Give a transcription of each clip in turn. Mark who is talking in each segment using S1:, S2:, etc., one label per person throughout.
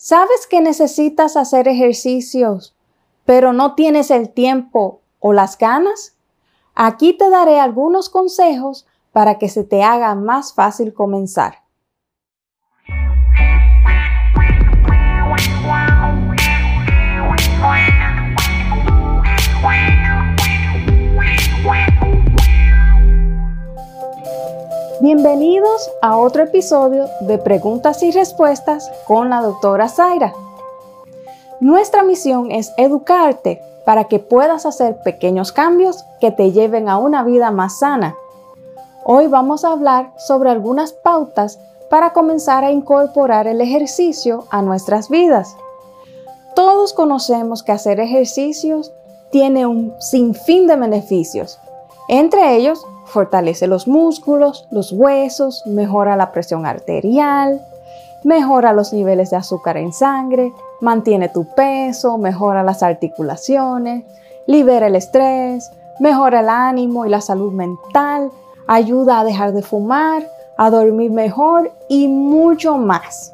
S1: ¿Sabes que necesitas hacer ejercicios, pero no tienes el tiempo o las ganas? Aquí te daré algunos consejos para que se te haga más fácil comenzar. Bienvenidos a otro episodio de Preguntas y Respuestas con la doctora Zaira. Nuestra misión es educarte para que puedas hacer pequeños cambios que te lleven a una vida más sana. Hoy vamos a hablar sobre algunas pautas para comenzar a incorporar el ejercicio a nuestras vidas. Todos conocemos que hacer ejercicios tiene un sinfín de beneficios. Entre ellos Fortalece los músculos, los huesos, mejora la presión arterial, mejora los niveles de azúcar en sangre, mantiene tu peso, mejora las articulaciones, libera el estrés, mejora el ánimo y la salud mental, ayuda a dejar de fumar, a dormir mejor y mucho más.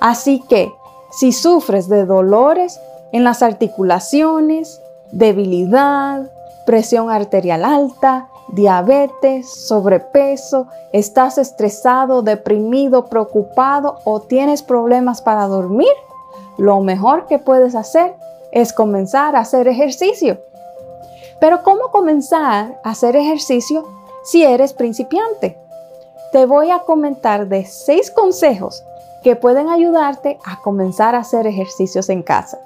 S1: Así que, si sufres de dolores en las articulaciones, debilidad, presión arterial alta, diabetes, sobrepeso, estás estresado, deprimido, preocupado o tienes problemas para dormir, lo mejor que puedes hacer es comenzar a hacer ejercicio. Pero ¿cómo comenzar a hacer ejercicio si eres principiante? Te voy a comentar de seis consejos que pueden ayudarte a comenzar a hacer ejercicios en casa.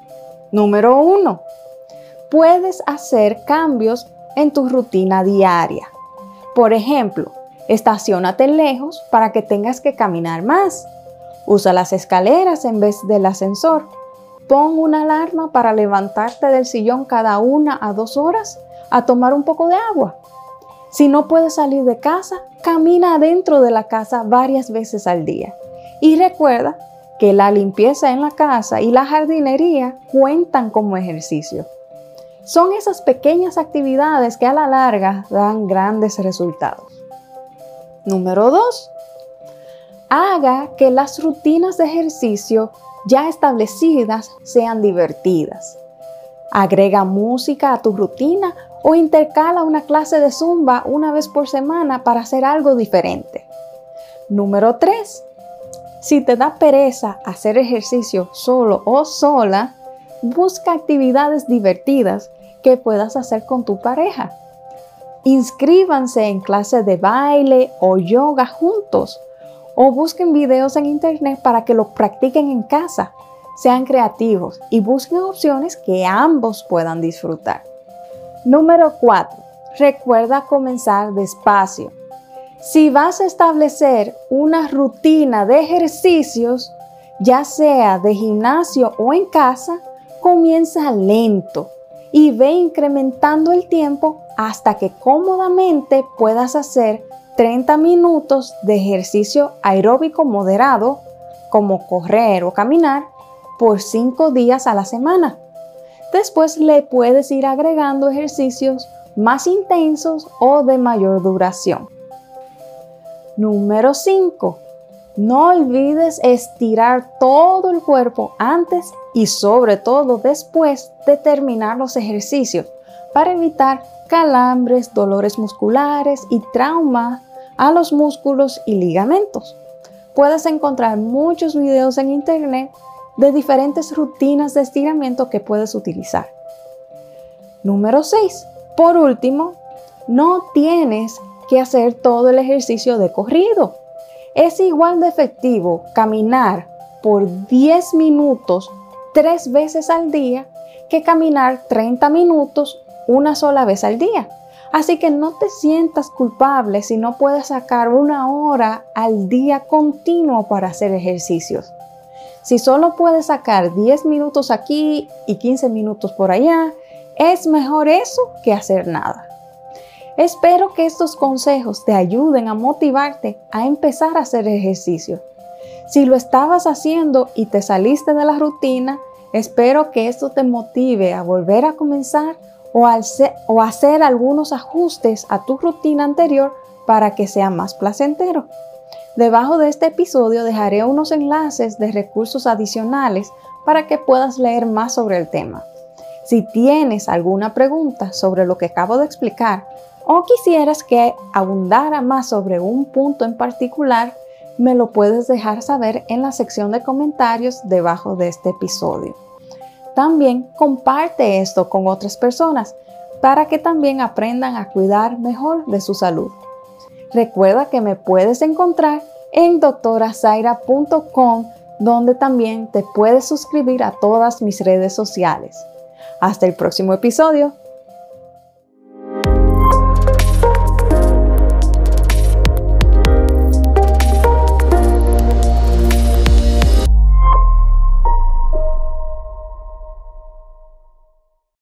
S1: Número uno, puedes hacer cambios en tu rutina diaria. Por ejemplo, estacionate lejos para que tengas que caminar más. Usa las escaleras en vez del ascensor. Pon una alarma para levantarte del sillón cada una a dos horas a tomar un poco de agua. Si no puedes salir de casa, camina adentro de la casa varias veces al día. Y recuerda que la limpieza en la casa y la jardinería cuentan como ejercicio. Son esas pequeñas actividades que a la larga dan grandes resultados. Número 2. Haga que las rutinas de ejercicio ya establecidas sean divertidas. Agrega música a tu rutina o intercala una clase de zumba una vez por semana para hacer algo diferente. Número 3. Si te da pereza hacer ejercicio solo o sola, busca actividades divertidas que puedas hacer con tu pareja. Inscríbanse en clases de baile o yoga juntos o busquen videos en internet para que lo practiquen en casa. Sean creativos y busquen opciones que ambos puedan disfrutar. Número 4. Recuerda comenzar despacio. Si vas a establecer una rutina de ejercicios, ya sea de gimnasio o en casa, comienza lento y ve incrementando el tiempo hasta que cómodamente puedas hacer 30 minutos de ejercicio aeróbico moderado, como correr o caminar, por 5 días a la semana. Después le puedes ir agregando ejercicios más intensos o de mayor duración. Número 5. No olvides estirar todo el cuerpo antes y sobre todo después de terminar los ejercicios para evitar calambres, dolores musculares y trauma a los músculos y ligamentos. Puedes encontrar muchos videos en internet de diferentes rutinas de estiramiento que puedes utilizar. Número 6. Por último, no tienes que hacer todo el ejercicio de corrido. Es igual de efectivo caminar por 10 minutos tres veces al día que caminar 30 minutos una sola vez al día. Así que no te sientas culpable si no puedes sacar una hora al día continuo para hacer ejercicios. Si solo puedes sacar 10 minutos aquí y 15 minutos por allá, es mejor eso que hacer nada. Espero que estos consejos te ayuden a motivarte a empezar a hacer ejercicio. Si lo estabas haciendo y te saliste de la rutina, espero que esto te motive a volver a comenzar o, a hacer algunos ajustes a tu rutina anterior para que sea más placentero. Debajo de este episodio dejaré unos enlaces de recursos adicionales para que puedas leer más sobre el tema. Si tienes alguna pregunta sobre lo que acabo de explicar o quisieras que abundara más sobre un punto en particular, me lo puedes dejar saber en la sección de comentarios debajo de este episodio. También comparte esto con otras personas para que también aprendan a cuidar mejor de su salud. Recuerda que me puedes encontrar en doctorazaira.com donde también te puedes suscribir a todas mis redes sociales. Hasta el próximo episodio.